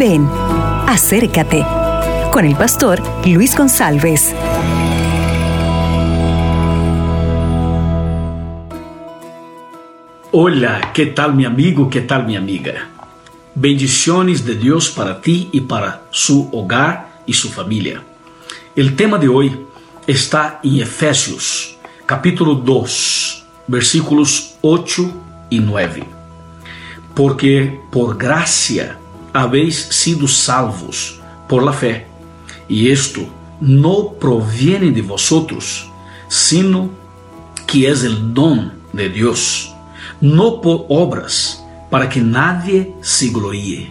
Ven, acércate con el pastor Luis González. Hola, ¿qué tal mi amigo? ¿Qué tal mi amiga? Bendiciones de Dios para ti y para su hogar y su familia. El tema de hoy está en Efesios, capítulo 2, versículos 8 y 9. Porque por gracia habéis sido salvos por la fe, y esto no proviene de vosotros, sino que es el don de Dios no por obras, para que nadie se gloríe.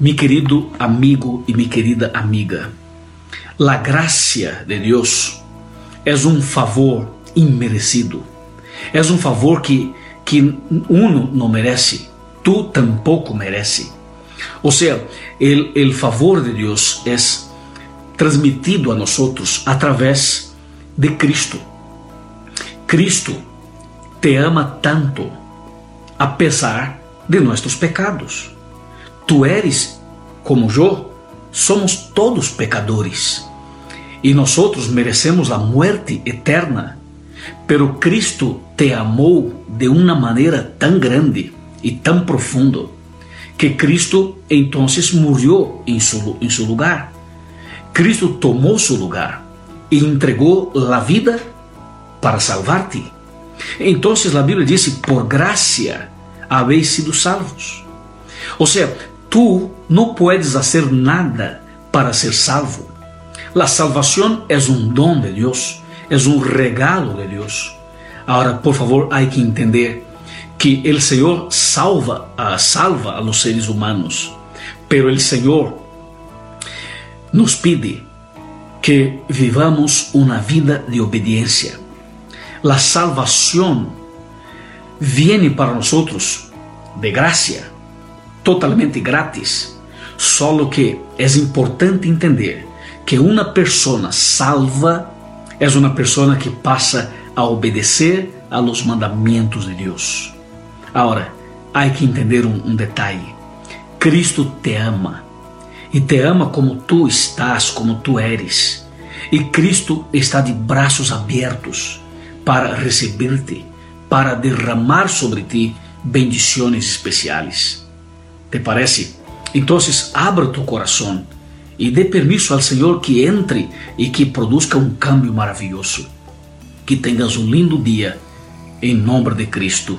Mi querido amigo e minha querida amiga, a graça de Deus é um favor inmerecido, é um favor que, que uno não merece, tu tampouco merece. Ou seja, o favor de Deus é transmitido a nós através de Cristo. Cristo te ama tanto, a pesar de nossos pecados. Tu eres como eu, somos todos pecadores e nós merecemos a morte eterna. Pero Cristo te amou de uma maneira tão grande e tão profundo que Cristo então morreu em seu, lugar. Cristo tomou seu lugar e entregou a vida para salvar-te. Então a Bíblia diz: por graça habéis sido salvos. Ou seja, tu não puedes fazer nada para ser salvo. A salvação é um dom de Deus, é um regalo de Deus. Agora, por favor, há que entender que o Senhor salva, uh, salva a los seres humanos, pero o Senhor nos pide que vivamos uma vida de obediência la salvación viene para nosotros de gracia, totalmente gratis. Solo que es importante entender que una persona salva es una persona que pasa a obedecer a los mandamientos de Dios. Ahora, hay que entender un, un detalle. Cristo te ama e te ama como tu estás, como tu eres. E Cristo está de braços abertos para receberte, para derramar sobre ti bendições especiais. ¿Te parece? Então, abra tu coração e dê permisso ao Senhor que entre e que produza um cambio maravilhoso. Que tenhas um lindo dia, em nome de Cristo.